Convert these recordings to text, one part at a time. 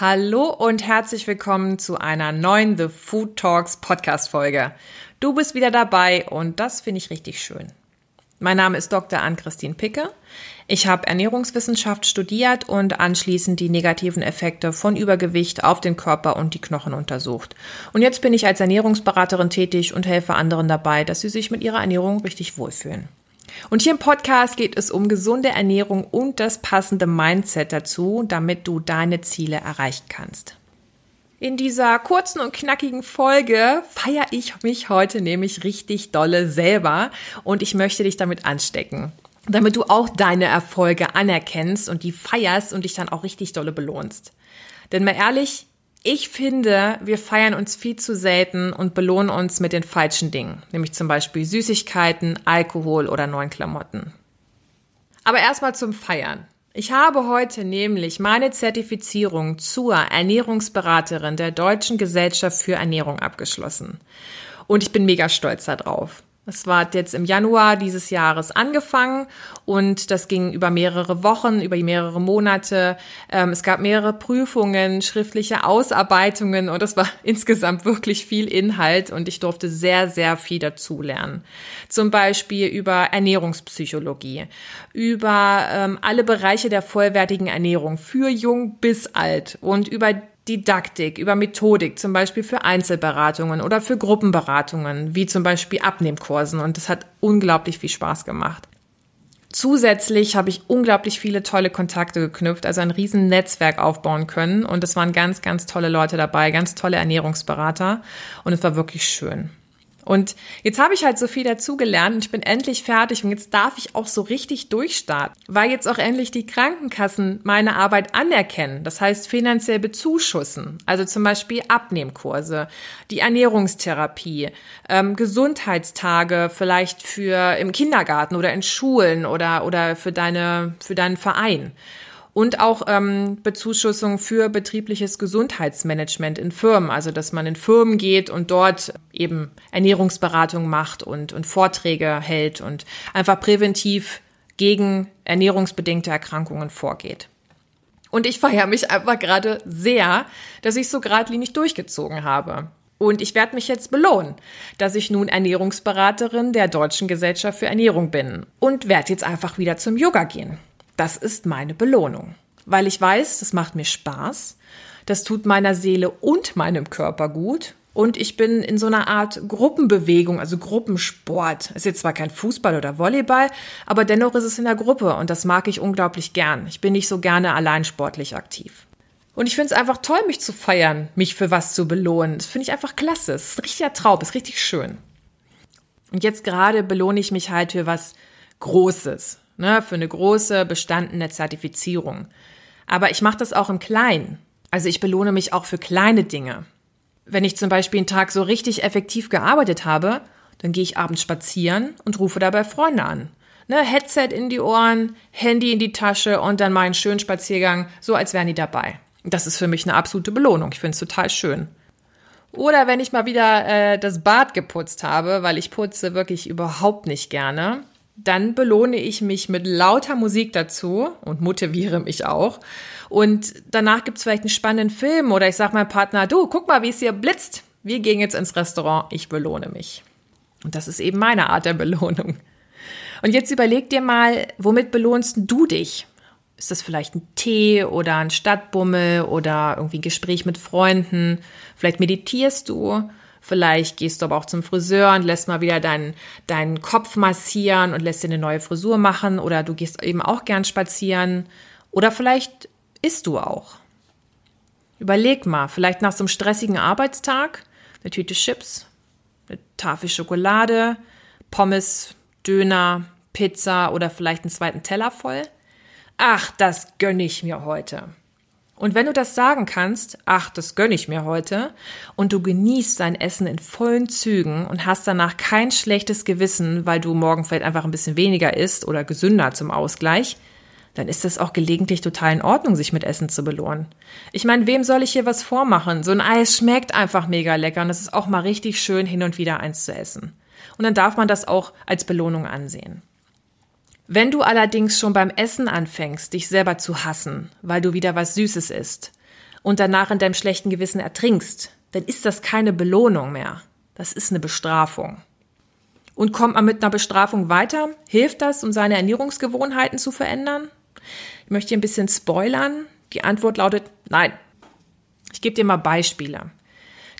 Hallo und herzlich willkommen zu einer neuen The Food Talks Podcast Folge. Du bist wieder dabei und das finde ich richtig schön. Mein Name ist Dr. Ann-Christine Picke. Ich habe Ernährungswissenschaft studiert und anschließend die negativen Effekte von Übergewicht auf den Körper und die Knochen untersucht. Und jetzt bin ich als Ernährungsberaterin tätig und helfe anderen dabei, dass sie sich mit ihrer Ernährung richtig wohlfühlen. Und hier im Podcast geht es um gesunde Ernährung und das passende Mindset dazu, damit du deine Ziele erreichen kannst. In dieser kurzen und knackigen Folge feiere ich mich heute nämlich richtig dolle selber und ich möchte dich damit anstecken, damit du auch deine Erfolge anerkennst und die feierst und dich dann auch richtig dolle belohnst. Denn mal ehrlich, ich finde, wir feiern uns viel zu selten und belohnen uns mit den falschen Dingen, nämlich zum Beispiel Süßigkeiten, Alkohol oder neuen Klamotten. Aber erstmal zum Feiern. Ich habe heute nämlich meine Zertifizierung zur Ernährungsberaterin der Deutschen Gesellschaft für Ernährung abgeschlossen. Und ich bin mega stolz darauf. Es war jetzt im Januar dieses Jahres angefangen und das ging über mehrere Wochen, über mehrere Monate. Ähm, es gab mehrere Prüfungen, schriftliche Ausarbeitungen und es war insgesamt wirklich viel Inhalt und ich durfte sehr, sehr viel dazulernen. Zum Beispiel über Ernährungspsychologie, über ähm, alle Bereiche der vollwertigen Ernährung für jung bis alt und über Didaktik, über Methodik, zum Beispiel für Einzelberatungen oder für Gruppenberatungen, wie zum Beispiel Abnehmkursen. Und das hat unglaublich viel Spaß gemacht. Zusätzlich habe ich unglaublich viele tolle Kontakte geknüpft, also ein riesen Netzwerk aufbauen können. Und es waren ganz, ganz tolle Leute dabei, ganz tolle Ernährungsberater. Und es war wirklich schön. Und jetzt habe ich halt so viel dazugelernt und ich bin endlich fertig und jetzt darf ich auch so richtig durchstarten, weil jetzt auch endlich die Krankenkassen meine Arbeit anerkennen, das heißt finanziell bezuschussen, also zum Beispiel Abnehmkurse, die Ernährungstherapie, ähm, Gesundheitstage vielleicht für im Kindergarten oder in Schulen oder oder für deine für deinen Verein und auch ähm, Bezuschussung für betriebliches Gesundheitsmanagement in Firmen, also dass man in Firmen geht und dort eben Ernährungsberatung macht und, und Vorträge hält und einfach präventiv gegen ernährungsbedingte Erkrankungen vorgeht. Und ich feiere mich einfach gerade sehr, dass ich so geradlinig durchgezogen habe. Und ich werde mich jetzt belohnen, dass ich nun Ernährungsberaterin der Deutschen Gesellschaft für Ernährung bin und werde jetzt einfach wieder zum Yoga gehen. Das ist meine Belohnung, weil ich weiß, das macht mir Spaß, das tut meiner Seele und meinem Körper gut und ich bin in so einer Art Gruppenbewegung, also Gruppensport. Ist jetzt zwar kein Fußball oder Volleyball, aber dennoch ist es in der Gruppe und das mag ich unglaublich gern. Ich bin nicht so gerne allein sportlich aktiv. Und ich finde es einfach toll, mich zu feiern, mich für was zu belohnen. Das finde ich einfach klasse. Es ist ein richtiger Traum, es ist richtig schön. Und jetzt gerade belohne ich mich halt für was Großes ne, für eine große bestandene Zertifizierung. Aber ich mache das auch im Kleinen. Also ich belohne mich auch für kleine Dinge. Wenn ich zum Beispiel einen Tag so richtig effektiv gearbeitet habe, dann gehe ich abends spazieren und rufe dabei Freunde an. Ne, Headset in die Ohren, Handy in die Tasche und dann meinen schönen Spaziergang, so als wären die dabei. Das ist für mich eine absolute Belohnung. Ich finde es total schön. Oder wenn ich mal wieder äh, das Bad geputzt habe, weil ich putze wirklich überhaupt nicht gerne, dann belohne ich mich mit lauter Musik dazu und motiviere mich auch. Und danach gibt's vielleicht einen spannenden Film oder ich sage meinem Partner, du, guck mal, wie es hier blitzt. Wir gehen jetzt ins Restaurant, ich belohne mich. Und das ist eben meine Art der Belohnung. Und jetzt überleg dir mal, womit belohnst du dich? Ist das vielleicht ein Tee oder ein Stadtbummel oder irgendwie ein Gespräch mit Freunden? Vielleicht meditierst du Vielleicht gehst du aber auch zum Friseur und lässt mal wieder deinen, deinen Kopf massieren und lässt dir eine neue Frisur machen. Oder du gehst eben auch gern spazieren. Oder vielleicht isst du auch. Überleg mal, vielleicht nach so einem stressigen Arbeitstag eine Tüte Chips, eine Tafel Schokolade, Pommes, Döner, Pizza oder vielleicht einen zweiten Teller voll. Ach, das gönne ich mir heute. Und wenn du das sagen kannst, ach, das gönne ich mir heute, und du genießt dein Essen in vollen Zügen und hast danach kein schlechtes Gewissen, weil du morgen vielleicht einfach ein bisschen weniger isst oder gesünder zum Ausgleich, dann ist es auch gelegentlich total in Ordnung, sich mit Essen zu belohnen. Ich meine, wem soll ich hier was vormachen? So ein Eis schmeckt einfach mega lecker und es ist auch mal richtig schön, hin und wieder eins zu essen. Und dann darf man das auch als Belohnung ansehen. Wenn du allerdings schon beim Essen anfängst, dich selber zu hassen, weil du wieder was Süßes isst und danach in deinem schlechten Gewissen ertrinkst, dann ist das keine Belohnung mehr. Das ist eine Bestrafung. Und kommt man mit einer Bestrafung weiter? Hilft das, um seine Ernährungsgewohnheiten zu verändern? Ich möchte hier ein bisschen spoilern. Die Antwort lautet nein. Ich gebe dir mal Beispiele.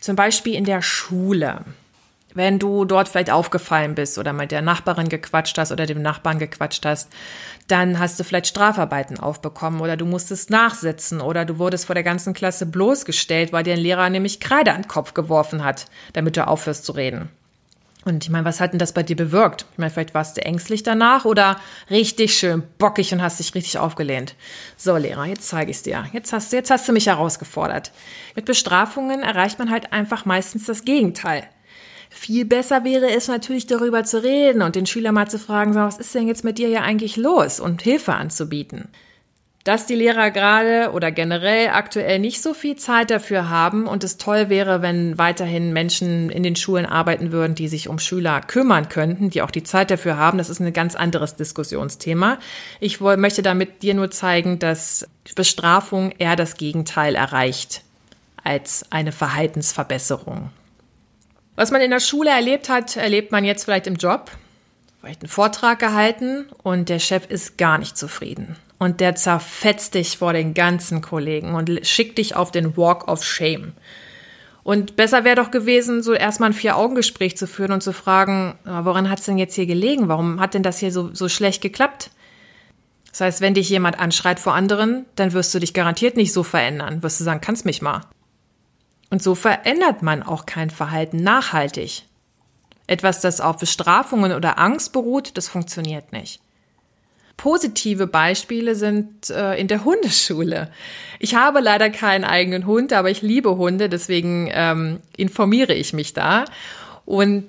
Zum Beispiel in der Schule. Wenn du dort vielleicht aufgefallen bist oder mit der Nachbarin gequatscht hast oder dem Nachbarn gequatscht hast, dann hast du vielleicht Strafarbeiten aufbekommen oder du musstest nachsitzen oder du wurdest vor der ganzen Klasse bloßgestellt, weil dir ein Lehrer nämlich Kreide an den Kopf geworfen hat, damit du aufhörst zu reden. Und ich meine, was hat denn das bei dir bewirkt? Ich meine, vielleicht warst du ängstlich danach oder richtig schön bockig und hast dich richtig aufgelehnt. So, Lehrer, jetzt zeige ich es dir. Jetzt hast, jetzt hast du mich herausgefordert. Mit Bestrafungen erreicht man halt einfach meistens das Gegenteil. Viel besser wäre es natürlich darüber zu reden und den Schüler mal zu fragen, so, was ist denn jetzt mit dir ja eigentlich los und Hilfe anzubieten. Dass die Lehrer gerade oder generell aktuell nicht so viel Zeit dafür haben und es toll wäre, wenn weiterhin Menschen in den Schulen arbeiten würden, die sich um Schüler kümmern könnten, die auch die Zeit dafür haben, das ist ein ganz anderes Diskussionsthema. Ich möchte damit dir nur zeigen, dass Bestrafung eher das Gegenteil erreicht als eine Verhaltensverbesserung. Was man in der Schule erlebt hat, erlebt man jetzt vielleicht im Job. Vielleicht einen Vortrag gehalten und der Chef ist gar nicht zufrieden. Und der zerfetzt dich vor den ganzen Kollegen und schickt dich auf den Walk of Shame. Und besser wäre doch gewesen, so erstmal ein Vier-Augen-Gespräch zu führen und zu fragen, woran hat es denn jetzt hier gelegen? Warum hat denn das hier so, so schlecht geklappt? Das heißt, wenn dich jemand anschreit vor anderen, dann wirst du dich garantiert nicht so verändern. Wirst du sagen, kannst mich mal. Und so verändert man auch kein Verhalten nachhaltig. Etwas, das auf Bestrafungen oder Angst beruht, das funktioniert nicht. Positive Beispiele sind äh, in der Hundeschule. Ich habe leider keinen eigenen Hund, aber ich liebe Hunde, deswegen ähm, informiere ich mich da. Und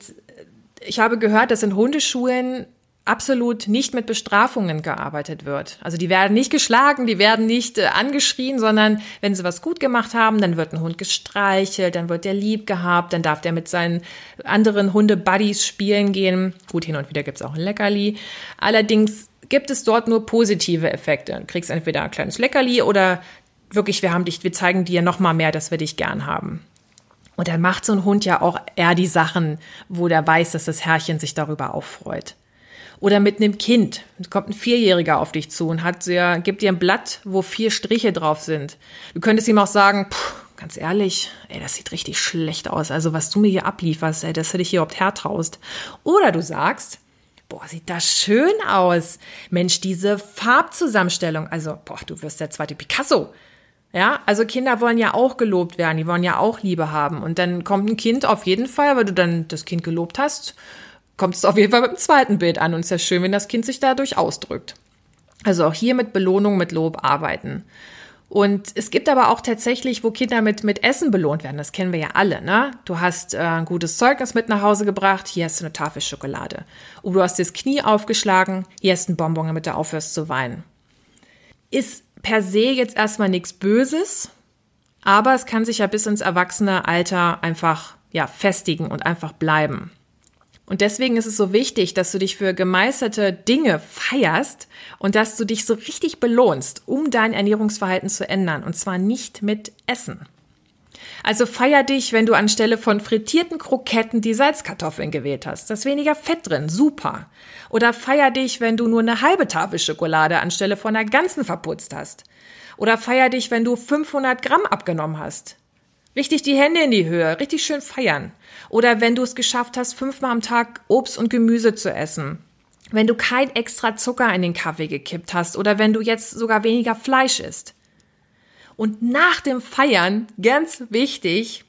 ich habe gehört, dass in Hundeschulen absolut nicht mit Bestrafungen gearbeitet wird. Also die werden nicht geschlagen, die werden nicht äh, angeschrien, sondern wenn sie was gut gemacht haben, dann wird ein Hund gestreichelt, dann wird der lieb gehabt, dann darf der mit seinen anderen Hunde-Buddies spielen gehen. Gut, hin und wieder gibt's auch ein Leckerli. Allerdings gibt es dort nur positive Effekte. Du kriegst entweder ein kleines Leckerli oder wirklich, wir haben dich, wir zeigen dir noch mal mehr, dass wir dich gern haben. Und dann macht so ein Hund ja auch eher die Sachen, wo der weiß, dass das Herrchen sich darüber auch freut. Oder mit einem Kind. Es kommt ein Vierjähriger auf dich zu und hat dir, gibt dir ein Blatt, wo vier Striche drauf sind. Du könntest ihm auch sagen, pff, ganz ehrlich, ey, das sieht richtig schlecht aus. Also was du mir hier ablieferst, ey, das hätte ich hier überhaupt hertraust. Oder du sagst, boah, sieht das schön aus. Mensch, diese Farbzusammenstellung. Also, boah, du wirst der zweite Picasso. Ja, also Kinder wollen ja auch gelobt werden, die wollen ja auch Liebe haben. Und dann kommt ein Kind auf jeden Fall, weil du dann das Kind gelobt hast, kommt es auf jeden Fall mit dem zweiten Bild an und ist ja schön, wenn das Kind sich dadurch ausdrückt. Also auch hier mit Belohnung, mit Lob arbeiten. Und es gibt aber auch tatsächlich, wo Kinder mit, mit Essen belohnt werden. Das kennen wir ja alle, ne? Du hast äh, ein gutes Zeugnis mit nach Hause gebracht, hier hast du eine Tafel Schokolade. Oder du hast das Knie aufgeschlagen, hier hast du einen Bonbon, damit du aufhörst zu weinen. Ist per se jetzt erstmal nichts Böses, aber es kann sich ja bis ins erwachsene Alter einfach, ja, festigen und einfach bleiben. Und deswegen ist es so wichtig, dass du dich für gemeisterte Dinge feierst und dass du dich so richtig belohnst, um dein Ernährungsverhalten zu ändern. Und zwar nicht mit Essen. Also feier dich, wenn du anstelle von frittierten Kroketten die Salzkartoffeln gewählt hast. Da ist weniger Fett drin. Super. Oder feier dich, wenn du nur eine halbe Tafel Schokolade anstelle von einer ganzen verputzt hast. Oder feier dich, wenn du 500 Gramm abgenommen hast. Richtig die Hände in die Höhe, richtig schön feiern. Oder wenn du es geschafft hast, fünfmal am Tag Obst und Gemüse zu essen. Wenn du kein extra Zucker in den Kaffee gekippt hast oder wenn du jetzt sogar weniger Fleisch isst. Und nach dem Feiern, ganz wichtig,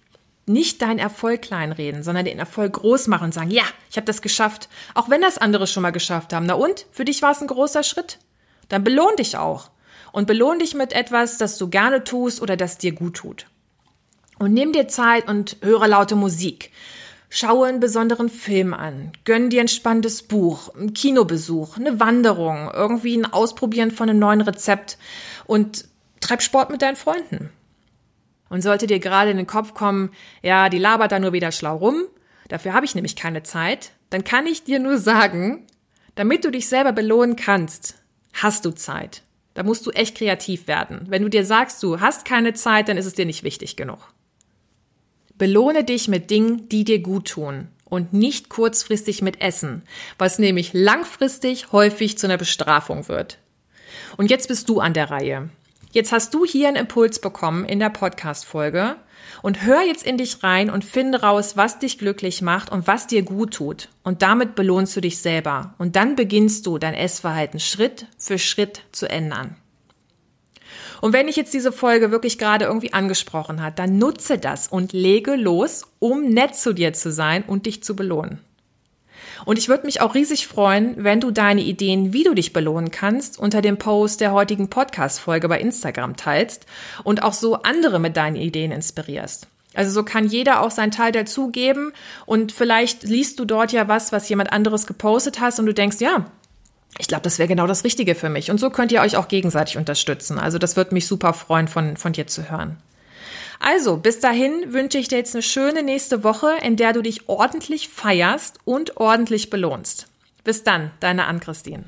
nicht deinen Erfolg kleinreden, sondern den Erfolg groß machen und sagen, ja, ich habe das geschafft, auch wenn das andere schon mal geschafft haben. Na und? Für dich war es ein großer Schritt. Dann belohn dich auch. Und belohn dich mit etwas, das du gerne tust oder das dir gut tut. Und nimm dir Zeit und höre laute Musik. Schaue einen besonderen Film an. Gönn dir ein spannendes Buch, einen Kinobesuch, eine Wanderung, irgendwie ein Ausprobieren von einem neuen Rezept und treib Sport mit deinen Freunden. Und sollte dir gerade in den Kopf kommen, ja, die labert da nur wieder schlau rum, Dafür habe ich nämlich keine Zeit. Dann kann ich dir nur sagen, damit du dich selber belohnen kannst, hast du Zeit. Da musst du echt kreativ werden. Wenn du dir sagst, du hast keine Zeit, dann ist es dir nicht wichtig genug. Belohne dich mit Dingen, die dir gut tun und nicht kurzfristig mit Essen, was nämlich langfristig häufig zu einer Bestrafung wird. Und jetzt bist du an der Reihe. Jetzt hast du hier einen Impuls bekommen in der Podcast-Folge und hör jetzt in dich rein und finde raus, was dich glücklich macht und was dir gut tut. Und damit belohnst du dich selber. Und dann beginnst du dein Essverhalten Schritt für Schritt zu ändern. Und wenn dich jetzt diese Folge wirklich gerade irgendwie angesprochen hat, dann nutze das und lege los, um nett zu dir zu sein und dich zu belohnen. Und ich würde mich auch riesig freuen, wenn du deine Ideen, wie du dich belohnen kannst, unter dem Post der heutigen Podcast-Folge bei Instagram teilst und auch so andere mit deinen Ideen inspirierst. Also so kann jeder auch seinen Teil dazugeben und vielleicht liest du dort ja was, was jemand anderes gepostet hast und du denkst, ja, ich glaube, das wäre genau das Richtige für mich. Und so könnt ihr euch auch gegenseitig unterstützen. Also das würde mich super freuen, von, von dir zu hören. Also, bis dahin wünsche ich dir jetzt eine schöne nächste Woche, in der du dich ordentlich feierst und ordentlich belohnst. Bis dann, deine Ann-Christine.